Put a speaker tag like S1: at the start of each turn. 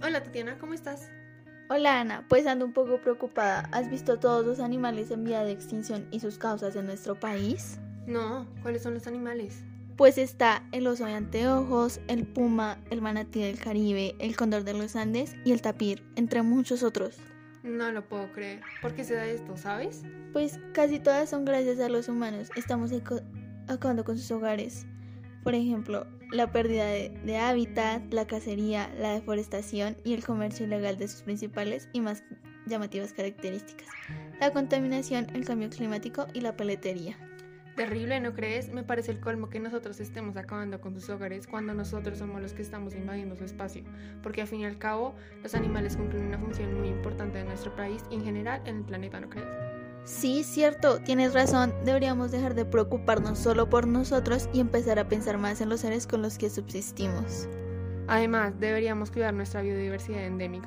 S1: Hola Tatiana, ¿cómo estás?
S2: Hola Ana, pues ando un poco preocupada. ¿Has visto todos los animales en vía de extinción y sus causas en nuestro país?
S1: No, ¿cuáles son los animales?
S2: Pues está el oso de anteojos, el puma, el manatí del Caribe, el cóndor de los Andes y el tapir, entre muchos otros.
S1: No lo puedo creer. ¿Por qué se da esto, sabes?
S2: Pues casi todas son gracias a los humanos. Estamos acabando con sus hogares. Por ejemplo, la pérdida de, hábitat, la cacería, la deforestación y el comercio ilegal de sus principales y más llamativas características, la contaminación, el cambio climático y la peletería.
S1: Terrible, ¿no crees? Me parece el colmo que nosotros estemos acabando con sus hogares cuando nosotros somos los que estamos invadiendo su espacio, porque al fin y al cabo los animales cumplen una función muy importante en nuestro país y en general en el planeta, ¿no crees?
S2: Sí, cierto, tienes razón, deberíamos dejar de preocuparnos solo por nosotros y empezar a pensar más en los seres con los que subsistimos.
S1: Además, deberíamos cuidar nuestra biodiversidad endémica,